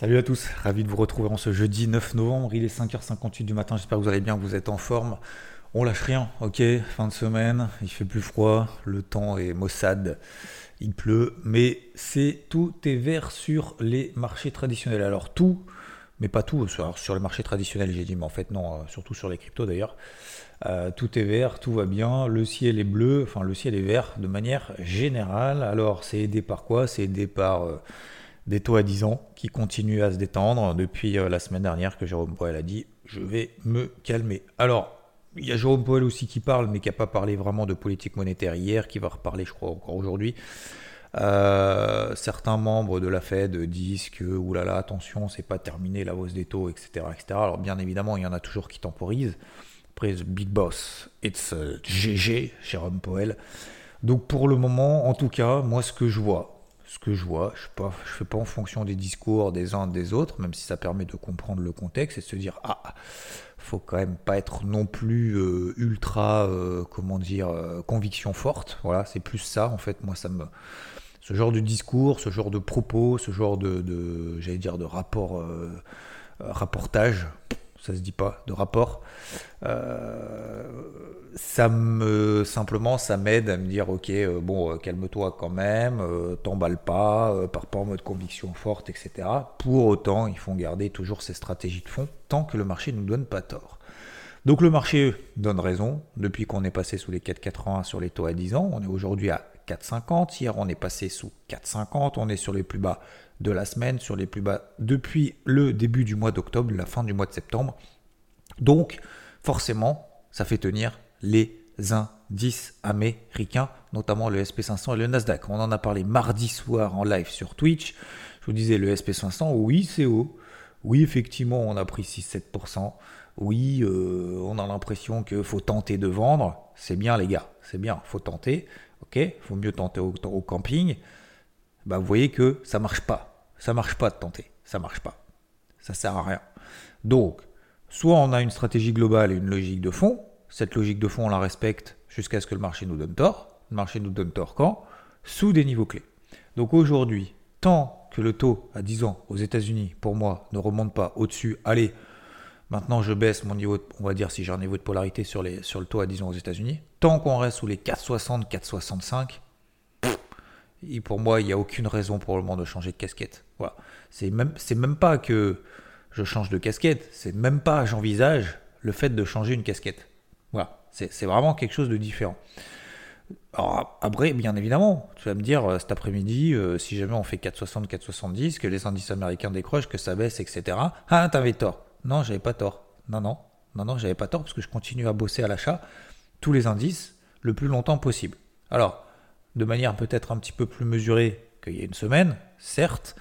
Salut à tous, ravi de vous retrouver en ce jeudi 9 novembre, il est 5h58 du matin, j'espère que vous allez bien, que vous êtes en forme. On lâche rien, ok, fin de semaine, il fait plus froid, le temps est maussade, il pleut, mais c'est tout est vert sur les marchés traditionnels. Alors tout, mais pas tout, sur, les marchés traditionnels j'ai dit, mais en fait non, euh, surtout sur les cryptos d'ailleurs. Euh, tout est vert, tout va bien, le ciel est bleu, enfin le ciel est vert de manière générale. Alors c'est aidé par quoi? C'est aidé par... Euh, des taux à 10 ans qui continuent à se détendre depuis euh, la semaine dernière que Jérôme Powell a dit je vais me calmer. Alors, il y a Jérôme Powell aussi qui parle, mais qui n'a pas parlé vraiment de politique monétaire hier, qui va reparler, je crois, encore aujourd'hui. Euh, certains membres de la Fed disent que oulala, attention, c'est pas terminé la hausse des taux, etc., etc. Alors, bien évidemment, il y en a toujours qui temporisent. Après, Big Boss, it's GG, Jérôme Powell. Donc, pour le moment, en tout cas, moi, ce que je vois, ce que je vois. Je ne fais pas en fonction des discours des uns des autres, même si ça permet de comprendre le contexte et de se dire ah, faut quand même pas être non plus euh, ultra, euh, comment dire, euh, conviction forte. Voilà, c'est plus ça en fait. Moi, ça me, ce genre de discours, ce genre de propos, ce genre de, de j'allais dire, de rapport, rapportage ça se dit pas, de rapport. Euh, ça me simplement ça m'aide à me dire ok euh, bon euh, calme-toi quand même, t'emballe pas, pars pas en mode conviction forte, etc. Pour autant, ils font garder toujours ces stratégies de fond tant que le marché ne nous donne pas tort. Donc le marché donne raison. Depuis qu'on est passé sous les 4,81 sur les taux à 10 ans, on est aujourd'hui à 4,50. Hier, on est passé sous 4,50. On est sur les plus bas de la semaine, sur les plus bas depuis le début du mois d'octobre, la fin du mois de septembre. Donc, forcément, ça fait tenir les indices américains, notamment le SP500 et le Nasdaq. On en a parlé mardi soir en live sur Twitch. Je vous disais, le SP500, oui, c'est haut. Oui, effectivement, on a pris 6-7%. Oui, euh, on a l'impression qu'il faut tenter de vendre. C'est bien, les gars, c'est bien, faut tenter. Ok, faut mieux tenter au, camping. Bah, vous voyez que ça marche pas. Ça marche pas de tenter. Ça marche pas. Ça sert à rien. Donc, soit on a une stratégie globale et une logique de fond. Cette logique de fond, on la respecte jusqu'à ce que le marché nous donne tort. Le marché nous donne tort quand? Sous des niveaux clés. Donc aujourd'hui, tant que le taux à 10 ans aux États-Unis, pour moi, ne remonte pas au-dessus, allez, maintenant je baisse mon niveau, on va dire si j'ai un niveau de polarité sur, sur le taux à 10 ans aux États-Unis, tant qu'on reste sous les 4,60, 4,65, pour moi, il n'y a aucune raison pour le moment de changer de casquette. Voilà. C'est même, même pas que je change de casquette, c'est même pas j'envisage le fait de changer une casquette. Voilà. C'est, vraiment quelque chose de différent. Alors après, bien évidemment, tu vas me dire euh, cet après-midi, euh, si jamais on fait 4,60, 4,70, que les indices américains décrochent, que ça baisse, etc. Ah, t'avais tort. Non, j'avais pas tort. Non, non, non, non, j'avais pas tort parce que je continue à bosser à l'achat tous les indices le plus longtemps possible. Alors, de manière peut-être un petit peu plus mesurée qu'il y a une semaine, certes,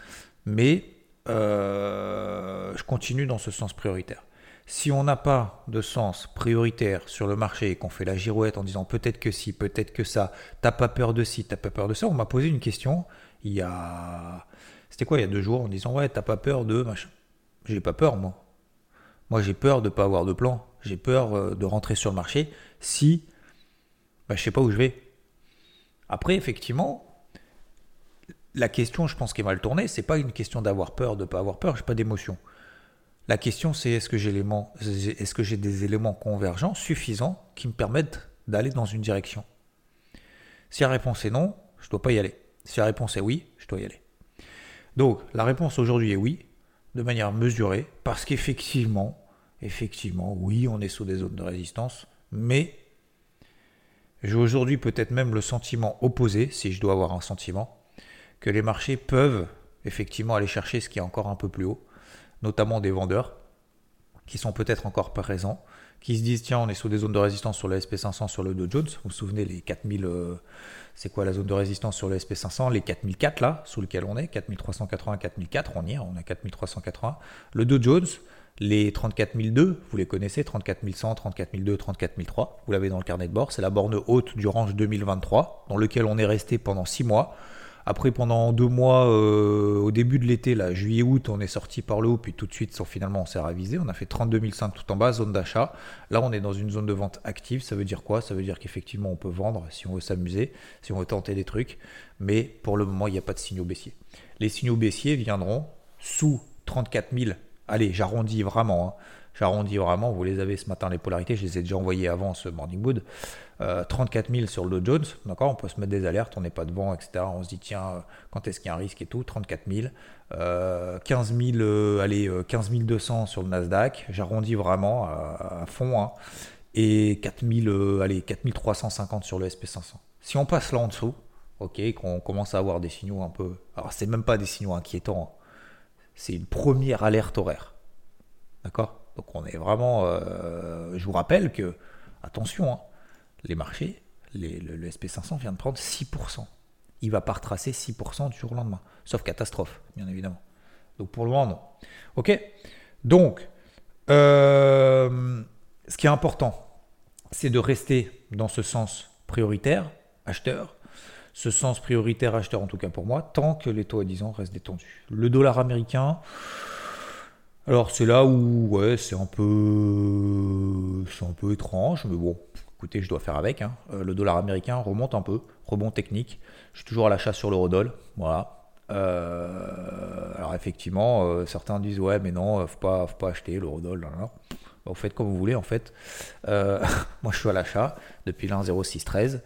mais euh, je continue dans ce sens prioritaire. Si on n'a pas de sens prioritaire sur le marché et qu'on fait la girouette en disant peut-être que si, peut-être que ça, t'as pas peur de ci, t'as pas peur de ça, on m'a posé une question il y a. C'était quoi il y a deux jours en disant ouais, t'as pas peur de. J'ai pas peur moi. Moi j'ai peur de pas avoir de plan. J'ai peur euh, de rentrer sur le marché si bah, je sais pas où je vais. Après, effectivement, la question, je pense, qui est mal tournée, c'est pas une question d'avoir peur, de ne pas avoir peur, j'ai pas d'émotion. La question, c'est est-ce que j'ai des éléments convergents suffisants qui me permettent d'aller dans une direction? Si la réponse est non, je ne dois pas y aller. Si la réponse est oui, je dois y aller. Donc, la réponse aujourd'hui est oui, de manière mesurée, parce qu'effectivement, effectivement, oui, on est sous des zones de résistance, mais j'ai aujourd'hui peut-être même le sentiment opposé, si je dois avoir un sentiment, que les marchés peuvent effectivement aller chercher ce qui est encore un peu plus haut, notamment des vendeurs qui sont peut-être encore présents, qui se disent tiens on est sous des zones de résistance sur le SP500, sur le Dow Jones, vous vous souvenez les 4000, euh, c'est quoi la zone de résistance sur le SP500, les 4004 là, sous lequel on est, 4380, 4004, on y est, on à 4380, le Dow Jones, les 34002, vous les connaissez, 34100, 34002, 34003, vous l'avez dans le carnet de bord, c'est la borne haute du range 2023, dans lequel on est resté pendant 6 mois. Après, pendant 2 mois, euh, au début de l'été, là, juillet-août, on est sorti par le haut, puis tout de suite, finalement, on s'est ravisé. On a fait 32005 tout en bas, zone d'achat. Là, on est dans une zone de vente active. Ça veut dire quoi? Ça veut dire qu'effectivement, on peut vendre si on veut s'amuser, si on veut tenter des trucs. Mais pour le moment, il n'y a pas de signaux baissiers. Les signaux baissiers viendront sous 34 000. Allez, j'arrondis vraiment. Hein. J'arrondis vraiment. Vous les avez ce matin, les polarités. Je les ai déjà envoyées avant ce Morning Wood. 34 000 sur le Dow Jones. D'accord On peut se mettre des alertes. On n'est pas devant, etc. On se dit, tiens, quand est-ce qu'il y a un risque et tout 34 000. 15 000, allez, 15 200 sur le Nasdaq. J'arrondis vraiment à, fond. Hein. Et 4 000, allez, 4 350 sur le SP500. Si on passe là en dessous, ok, qu'on commence à avoir des signaux un peu. Alors, c'est même pas des signaux inquiétants. Hein. C'est une première alerte horaire. D'accord? Donc on est vraiment. Euh, je vous rappelle que, attention, hein, les marchés, le, SP500 vient de prendre 6%. Il va pas retracer 6% du jour au lendemain. Sauf catastrophe, bien évidemment. Donc pour le moment, non. Ok? Donc, euh, ce qui est important, c'est de rester dans ce sens prioritaire, acheteur, ce sens prioritaire acheteur en tout cas pour moi, tant que les taux à 10 ans restent détendus. Le dollar américain, alors c'est là où ouais, c'est un peu un peu étrange, mais bon, écoutez, je dois faire avec. Hein. Euh, le dollar américain remonte un peu, rebond technique. Je suis toujours à l'achat sur l'eurodoll, voilà. Euh, alors effectivement, euh, certains disent ouais, mais non, faut pas, faut pas acheter l'eurodoll. Bah, vous faites comme vous voulez en fait. moi, je suis à l'achat depuis l'1,0613.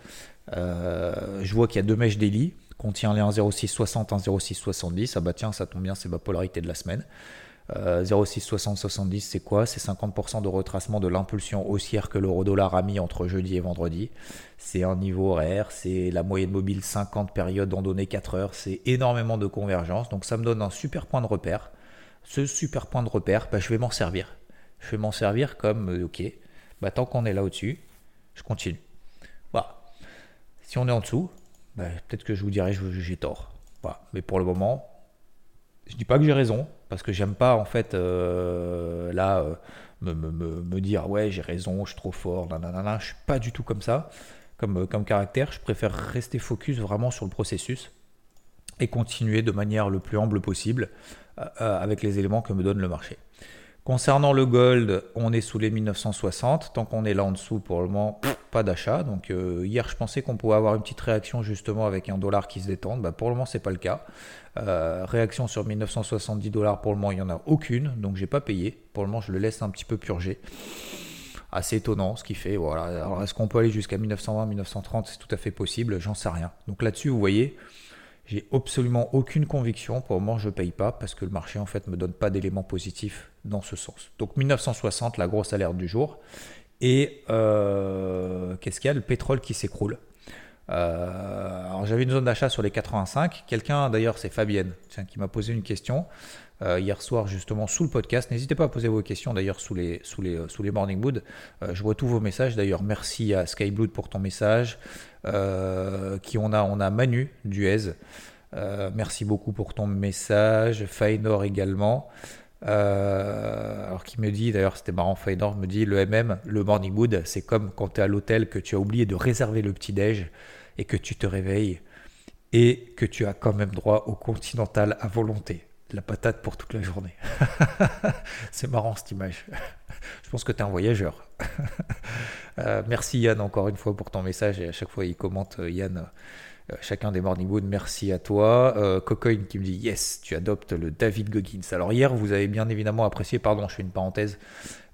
Euh, je vois qu'il y a deux mèches daily, contient les 1,0660, 1,0670. Ah bah tiens, ça tombe bien, c'est ma polarité de la semaine. Euh, 0,660, 70, c'est quoi? C'est 50% de retracement de l'impulsion haussière que l'euro-dollar a mis entre jeudi et vendredi. C'est un niveau horaire, c'est la moyenne mobile 50 périodes en données 4 heures, c'est énormément de convergence. Donc ça me donne un super point de repère. Ce super point de repère, bah, je vais m'en servir. Je vais m'en servir comme, euh, ok, bah, tant qu'on est là au-dessus, je continue. Si on est en dessous, bah, peut-être que je vous dirai que j'ai tort. Mais pour le moment, je dis pas que j'ai raison, parce que j'aime pas en fait euh, là euh, me, dire ouais j'ai raison, je suis trop fort, nanana. Je suis pas du tout comme ça, comme, euh, comme caractère. Je préfère rester focus vraiment sur le processus et continuer de manière le plus humble possible avec les éléments que me donne le marché. Concernant le gold, on est sous les 1960. Tant qu'on est là en dessous, pour le moment, pas d'achat. Donc euh, hier, je pensais qu'on pouvait avoir une petite réaction justement avec un dollar qui se détende. Bah, pour le moment, c'est pas le cas. Euh, réaction sur 1970 dollars, pour le moment, il n'y en a aucune. Donc j'ai pas payé. Pour le moment, je le laisse un petit peu purger. Assez étonnant ce qui fait. Voilà. Alors est-ce qu'on peut aller jusqu'à 1920, 1930 C'est tout à fait possible. J'en sais rien. Donc là-dessus, vous voyez. J'ai absolument aucune conviction. Pour le moment, je ne paye pas parce que le marché en fait me donne pas d'éléments positifs dans ce sens. Donc 1960, la grosse alerte du jour. Et euh, qu'est-ce qu'il y a? Le pétrole qui s'écroule. Euh, alors j'avais une zone d'achat sur les 85. Quelqu'un, d'ailleurs, c'est Fabienne, qui m'a posé une question euh, hier soir justement sous le podcast. N'hésitez pas à poser vos questions d'ailleurs sous les, sous les, sous les Morning Mood. je vois tous vos messages. D'ailleurs, merci à Skyblood pour ton message. qui on a On a Manu Duez. merci beaucoup pour ton message. Fainor également. Euh, alors qui me dit, d'ailleurs c'était marrant, Fainor me dit, le MM, le morning mood, c'est comme quand tu es à l'hôtel que tu as oublié de réserver le petit-déj et que tu te réveilles et que tu as quand même droit au continental à volonté. La patate pour toute la journée. c'est marrant cette image. Je pense que tu es un voyageur. Euh, merci Yann encore une fois pour ton message et à chaque fois il commente euh, Yann chacun des Morning Wood, merci à toi. Euh, Cocoin qui me dit Yes, tu adoptes le David Goggins. Alors, hier, vous avez bien évidemment apprécié, pardon, je fais une parenthèse.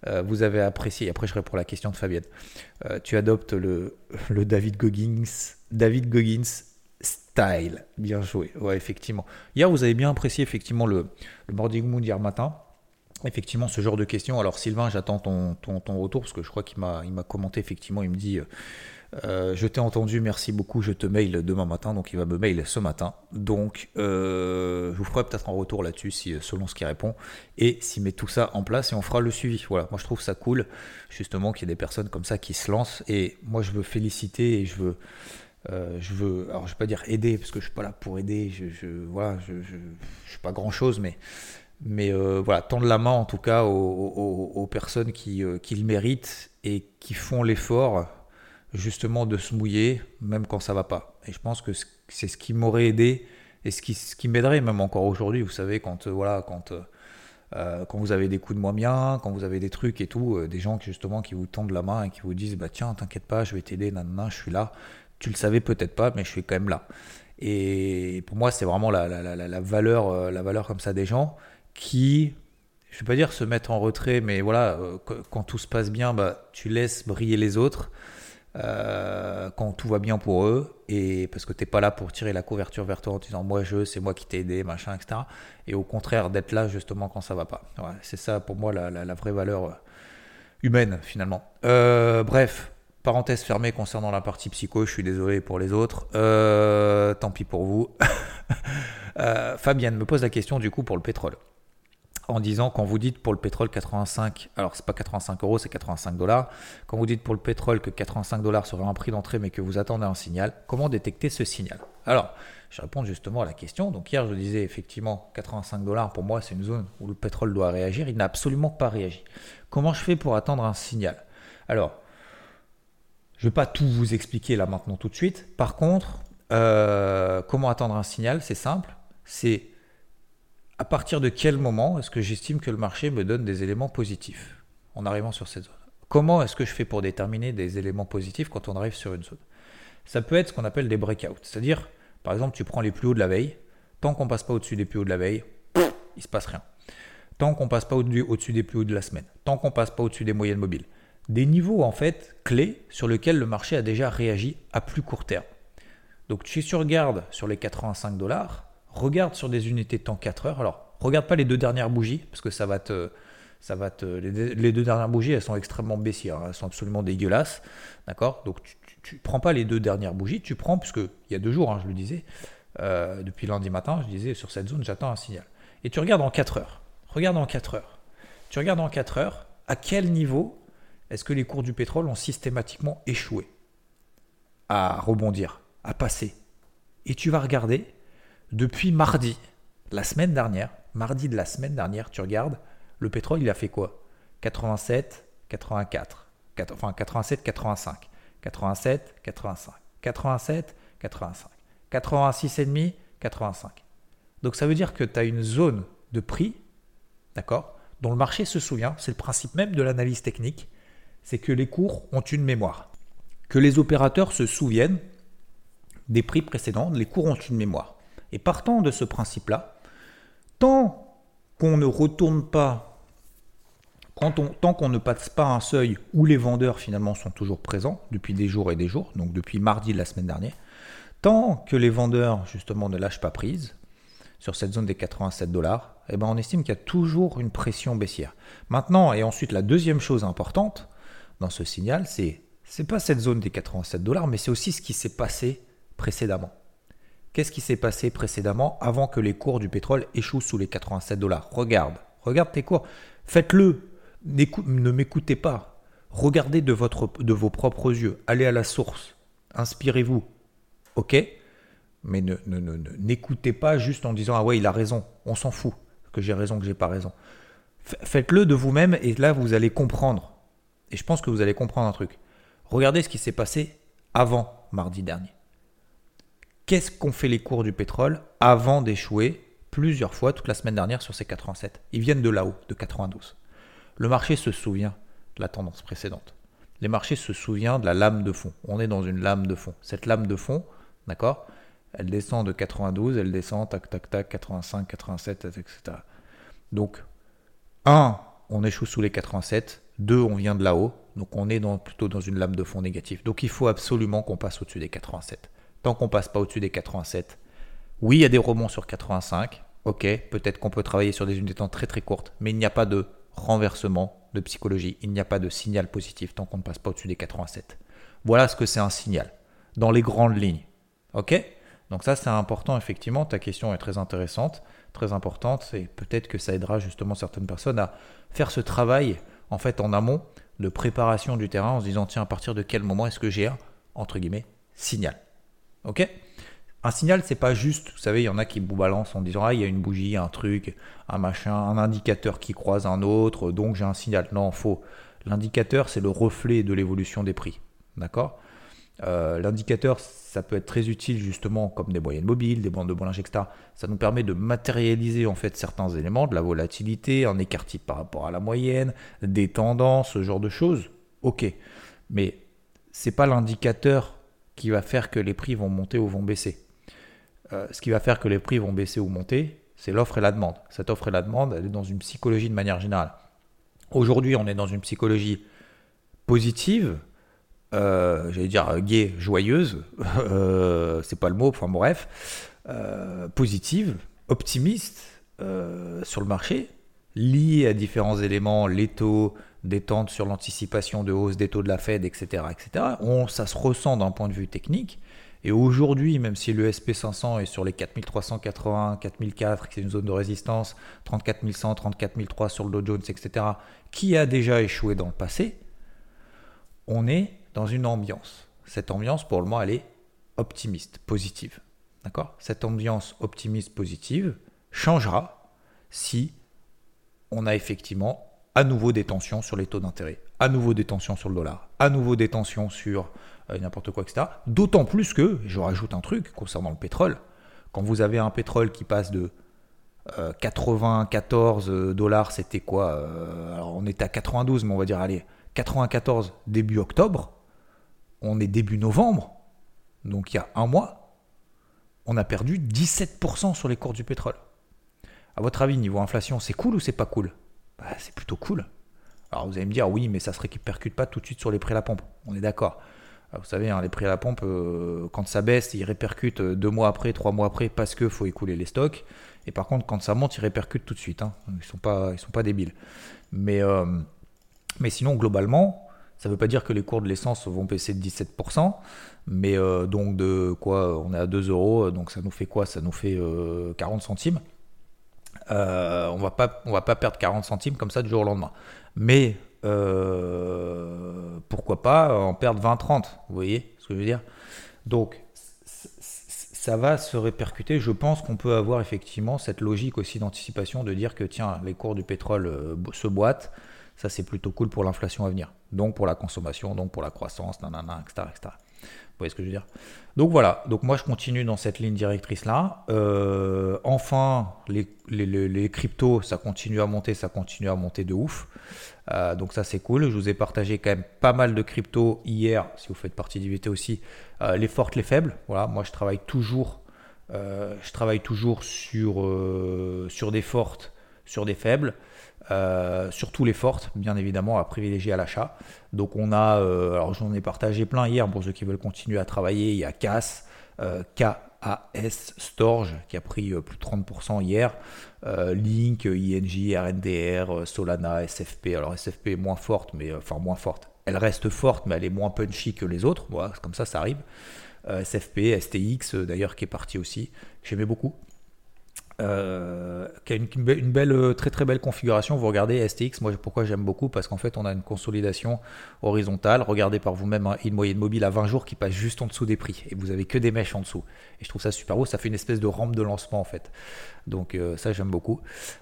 Euh, vous avez apprécié, après je réponds à la question de Fabienne. tu adoptes le, David Goggins, David Goggins style. Bien joué, ouais, effectivement. Hier, vous avez bien apprécié effectivement le, Morning Mood hier matin effectivement ce genre de questions. Alors Sylvain, j'attends ton, ton, retour parce que je crois qu'il m'a, il m'a commenté effectivement, il me dit euh, je t'ai entendu, merci beaucoup, je te mail demain matin, donc il va me mail ce matin. Donc euh, je vous ferai peut-être un retour là-dessus si, selon ce qu'il répond et s'il met tout ça en place et on fera le suivi. Voilà, moi je trouve ça cool justement qu'il y ait des personnes comme ça qui se lancent et moi je veux féliciter et je veux. Euh, je veux, alors je vais pas dire aider parce que je suis pas là pour aider, je, je voilà, je, suis pas grand chose, mais mais voilà, tendre la main en tout cas aux personnes qui, qui le méritent et qui font l'effort justement de se mouiller, même quand ça va pas. Et je pense que c'est ce qui m'aurait aidé et ce qui, ce qui m'aiderait même encore aujourd'hui. Vous savez, quand, euh, voilà, quand, euh, euh, quand vous avez des coups de moins bien, quand vous avez des trucs et tout, des gens qui, justement qui vous tendent la main et qui vous disent bah tiens, t'inquiète pas, je vais t'aider, nanana, je suis là. Tu le savais peut-être pas, mais je suis quand même là. Et pour moi, c'est vraiment la, la, la, la, valeur, la valeur comme ça des gens qui, je ne vais pas dire se mettre en retrait, mais voilà, quand tout se passe bien, bah, tu laisses briller les autres. Euh, quand tout va bien pour eux, et parce que tu n'es pas là pour tirer la couverture vers toi en disant moi je, c'est moi qui t'ai aidé, machin, etc. Et au contraire, d'être là justement quand ça va pas. c'est ça pour moi la, la, vraie valeur euh, humaine finalement. Euh, bref, parenthèse fermée concernant la partie psycho, je suis désolé pour les autres. tant pis pour vous. Fabienne me pose la question du coup pour le pétrole en disant quand vous dites pour le pétrole 85, alors c'est pas 85 euros, c'est 85 dollars. Quand vous dites pour le pétrole que 85 dollars serait un prix d'entrée, mais que vous attendez un signal, comment détecter ce signal? Alors, je réponds justement à la question. Donc hier, je disais effectivement 85 dollars pour moi, c'est une zone où le pétrole doit réagir. Il n'a absolument pas réagi. Comment je fais pour attendre un signal? Alors, je ne vais pas tout vous expliquer là maintenant tout de suite. Par contre, euh, comment attendre un signal? C'est simple. C'est à partir de quel moment est-ce que j'estime que le marché me donne des éléments positifs en arrivant sur cette zone? Comment est-ce que je fais pour déterminer des éléments positifs quand on arrive sur une zone? Ça peut être ce qu'on appelle des breakouts, c'est-à-dire, par exemple, tu prends les plus hauts de la veille, tant qu'on passe pas au-dessus des plus hauts de la veille, il se passe rien. Tant qu'on passe pas au-dessus des plus hauts de la semaine, tant qu'on passe pas au-dessus des moyennes mobiles. Des niveaux en fait clés sur lesquels le marché a déjà réagi à plus court terme. Donc tu regardes sur les 85 dollars, regarde sur des unités de temps 4 heures. Alors, regarde pas les deux dernières bougies, parce que ça va te. Ça va te les, deux dernières bougies, elles sont extrêmement baissières, hein. elles sont absolument dégueulasses. D'accord? Donc, tu, ne prends pas les deux dernières bougies, tu prends, puisque il y a deux jours, hein, je le disais, euh, depuis lundi matin, je disais sur cette zone, j'attends un signal. Et tu regardes en 4 heures. Regarde en 4 heures. Tu regardes en 4 heures, à quel niveau est-ce que les cours du pétrole ont systématiquement échoué à rebondir, à passer? Et tu vas regarder depuis mardi, la semaine dernière, mardi de la semaine dernière, tu regardes, le pétrole, il a fait quoi? 87, 84, enfin 87, 85, 87, 85, 87, 85, 86,5, 85. Donc ça veut dire que tu as une zone de prix, d'accord, dont le marché se souvient, c'est le principe même de l'analyse technique, c'est que les cours ont une mémoire. Que les opérateurs se souviennent des prix précédents, les cours ont une mémoire. Et partant de ce principe-là, tant qu'on ne retourne pas, tant qu'on ne passe pas un seuil où les vendeurs finalement sont toujours présents depuis des jours et des jours, donc depuis mardi de la semaine dernière, tant que les vendeurs justement ne lâchent pas prise sur cette zone des 87 dollars, eh ben on estime qu'il y a toujours une pression baissière. Maintenant, et ensuite la deuxième chose importante dans ce signal, c'est c'est pas cette zone des 87 dollars, mais c'est aussi ce qui s'est passé précédemment. Qu'est-ce qui s'est passé précédemment avant que les cours du pétrole échouent sous les 87 dollars? Regarde, regarde tes cours. Faites-le. Ne m'écoutez pas. Regardez de, vos propres yeux. Allez à la source. Inspirez-vous. Ok? Mais n'écoutez ne, pas juste en disant Ah ouais, il a raison. On s'en fout que j'ai raison, que j'ai pas raison. Faites-le de vous-même et là, vous allez comprendre. Et je pense que vous allez comprendre un truc. Regardez ce qui s'est passé avant mardi dernier qu'est-ce qu'ont fait les cours du pétrole avant d'échouer plusieurs fois toute la semaine dernière sur ces 87 Ils viennent de là-haut, de 92. Le marché se souvient de la tendance précédente. Les marchés se souviennent de la lame de fond. On est dans une lame de fond. Cette lame de fond, d'accord? Elle descend de 92, elle descend, tac, tac, tac, 85, 87, etc. Donc, 1, on échoue sous les 87. 2, on vient de là-haut. Donc, on est plutôt dans une lame de fond négative. Donc, il faut absolument qu'on passe au-dessus des 87 tant qu'on passe pas au-dessus des 87. Oui, il y a des rebonds sur 85. Ok, peut-être qu'on peut travailler sur des unités très très courtes, mais il n'y a pas de renversement de psychologie. Il n'y a pas de signal positif tant qu'on ne passe pas au-dessus des 87. Voilà ce que c'est un signal, dans les grandes lignes. Ok? Donc ça c'est important effectivement, ta question est très intéressante, très importante, et peut-être que ça aidera justement certaines personnes à faire ce travail en fait en amont de préparation du terrain en se disant tiens à partir de quel moment est-ce que j'ai un entre guillemets signal? Un signal, c'est pas juste, vous savez, il y en a qui vous balancent en disant Ah, il y a une bougie, un truc, un machin, un indicateur qui croise un autre, donc j'ai un signal. Non, faux. L'indicateur, c'est le reflet de l'évolution des prix. D'accord? Euh, L'indicateur, ça peut être très utile justement comme des moyennes mobiles, des bandes de Bollinger, etc. Ça nous permet de matérialiser en fait certains éléments, de la volatilité, un écart type par rapport à la moyenne, des tendances, ce genre de choses. Ok, mais c'est pas l'indicateur qui va faire que les prix vont monter ou vont baisser. Euh, ce qui va faire que les prix vont baisser ou monter, C'est l'offre et la demande. Cette offre et la demande, elle est dans une psychologie de manière générale. Aujourd'hui, on est dans une psychologie positive, euh, j'allais dire gay, joyeuse, euh, c'est pas le mot, enfin bref, euh, positive, optimiste sur le marché, liée à différents éléments, les taux, détente sur l'anticipation de hausse des taux de la Fed, etc. etc. On, ça se ressent d'un point de vue technique. Et aujourd'hui, même si le SP500 est sur les 4380, 4004, c'est une zone de résistance, 34100, 34003 sur le Dow Jones, etc., qui a déjà échoué dans le passé, on est dans une ambiance. Cette ambiance, pour le moment, elle est optimiste, positive. D'accord? Cette ambiance optimiste, positive changera si on a effectivement à nouveau des tensions sur les taux d'intérêt, à nouveau des tensions sur le dollar, à nouveau des tensions sur euh, n'importe quoi, etc. D'autant plus que, je rajoute un truc concernant le pétrole, quand vous avez un pétrole qui passe de 94 euh, dollars, c'était quoi euh, Alors on était à 92, mais on va dire, allez, 94 début octobre, on est début novembre, donc il y a un mois, on a perdu 17% sur les cours du pétrole. À votre avis, niveau inflation, c'est cool ou c'est pas cool? Bah, C'est plutôt cool. Alors vous allez me dire, oui, mais ça ne se répercute pas tout de suite sur les prix à la pompe. On est d'accord. Vous savez, hein, les prix à la pompe, euh, quand ça baisse, ils répercutent deux mois après, trois mois après, parce qu'il faut écouler les stocks. Et par contre, quand ça monte, ils répercutent tout de suite. Hein. Ils ne sont, sont pas débiles. Mais, euh, mais sinon, globalement, ça ne veut pas dire que les cours de l'essence vont baisser de 17%. Mais euh, donc, de quoi On est à 2 euros. Donc, ça nous fait quoi? Ça nous fait 40 centimes. On va pas, va pas perdre 40 centimes comme ça du jour au lendemain. Mais euh, pourquoi pas en perdre 20-30, vous voyez ce que je veux dire? Donc, ça va se répercuter. Je pense qu'on peut avoir effectivement cette logique aussi d'anticipation de dire que tiens, les cours du pétrole euh, se boitent, ça c'est plutôt cool pour l'inflation à venir. Donc pour la consommation, donc pour la croissance, nanana, etc. Vous voyez ce que je veux dire? Donc voilà, donc moi je continue dans cette ligne directrice là. Euh, enfin, les, les, cryptos, ça continue à monter, ça continue à monter de ouf. Euh, donc ça c'est cool. Je vous ai partagé quand même pas mal de cryptos hier, si vous faites partie d'IVT aussi. Euh, les fortes, les faibles. Voilà, moi je travaille toujours, je travaille toujours sur, sur des fortes, sur des faibles. Euh, surtout les fortes, bien évidemment, à privilégier à l'achat. Donc on a, euh, alors j'en ai partagé plein hier pour ceux qui veulent continuer à travailler. Il y a CAS, euh, KAS Storage qui a pris plus de 30% hier. Link, ING, RNDR, Solana, SFP. Alors SFP est moins forte, mais enfin moins forte. Elle reste forte, mais elle est moins punchy que les autres. Comme ça, ça arrive. SFP, STX d'ailleurs qui est parti aussi. J'aimais beaucoup. Euh, qui a une, belle, euh, très très belle configuration. Vous regardez STX, moi pourquoi j'aime beaucoup? Parce qu'en fait on a une consolidation horizontale. Regardez par vous-même hein, une moyenne mobile à 20 jours qui passe juste en dessous des prix et vous avez que des mèches en dessous. Et je trouve ça super beau. Ça fait une espèce de rampe de lancement en fait. Donc euh, ça j'aime beaucoup.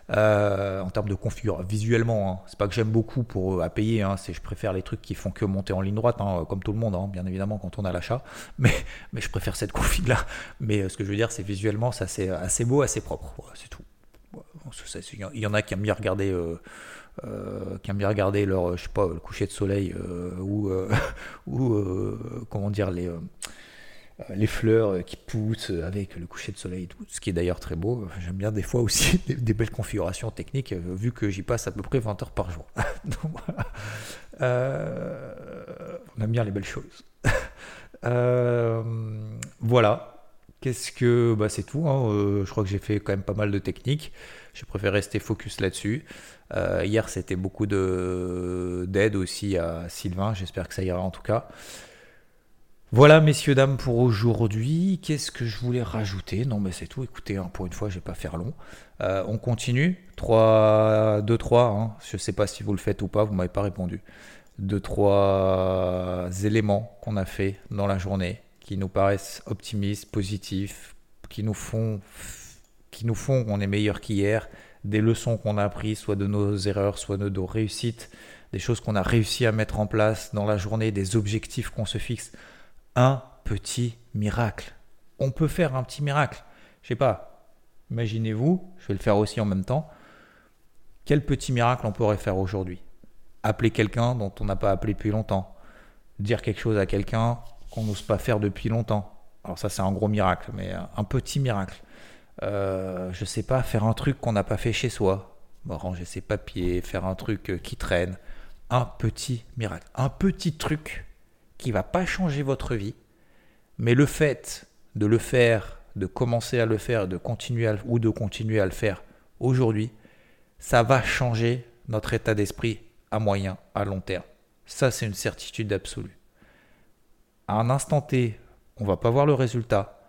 en termes de configuration, visuellement, hein, c'est pas que j'aime beaucoup pour à payer. Hein, c'est je préfère les trucs qui font que monter en ligne droite, comme tout le monde, bien évidemment quand on a l'achat. Mais mais je préfère cette config là. Mais ce que je veux dire, c'est visuellement ça c'est assez beau, assez propre c'est tout. Il y en a qui aiment bien regarder, euh, euh, qui aiment bien regarder leur, je sais pas, le coucher de soleil euh, ou, comment dire les les fleurs qui poussent avec le coucher de soleil, tout, ce qui est d'ailleurs très beau. J'aime bien des fois aussi des, belles configurations techniques, vu que j'y passe à peu près 20 heures par jour. on aime bien les belles choses. voilà, Qu'est-ce que. Bah, c'est tout. Hein. Euh, je crois que j'ai fait quand même pas mal de techniques. J'ai préféré rester focus là-dessus. Euh, hier, c'était beaucoup d'aide aussi à Sylvain. J'espère que ça ira en tout cas. Voilà, messieurs, dames, pour aujourd'hui. Qu'est-ce que je voulais rajouter? Non, mais c'est tout. Écoutez, hein, pour une fois, je vais pas faire long. Euh, on continue. 3, 2, 3. Hein. Je ne sais pas si vous le faites ou pas. Vous m'avez pas répondu. 2, 3 éléments qu'on a fait dans la journée qui nous paraissent optimistes, positifs, qui nous font, qui qu'on est meilleur qu'hier, des leçons qu'on a apprises, soit de nos erreurs, soit de nos réussites, des choses qu'on a réussi à mettre en place dans la journée, des objectifs qu'on se fixe. Un petit miracle. On peut faire un petit miracle. Je sais pas. Imaginez-vous, je vais le faire aussi en même temps. Quel petit miracle on pourrait faire aujourd'hui? Appeler quelqu'un dont on n'a pas appelé depuis longtemps. Dire quelque chose à quelqu'un qu'on n'ose pas faire depuis longtemps. Alors ça c'est un gros miracle, mais un petit miracle. euh, je sais pas, faire un truc qu'on n'a pas fait chez soi, ranger ses papiers, faire un truc euh, qui traîne, un petit miracle, un petit truc qui va pas changer votre vie, mais le fait de le faire, de commencer à le faire, de continuer ou de continuer à le faire aujourd'hui, ça va changer notre état d'esprit à moyen, à long terme. Ça, c'est une certitude absolue. À un instant T, on va pas voir le résultat,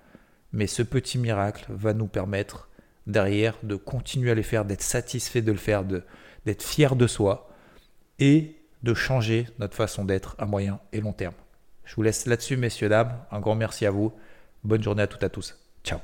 mais ce petit miracle va nous permettre derrière de continuer à le faire, d'être satisfait de le faire, d'être fier de soi et de changer notre façon d'être à moyen et long terme. Je vous laisse là-dessus, messieurs, dames. Un grand merci à vous. Bonne journée à toutes et à tous. Ciao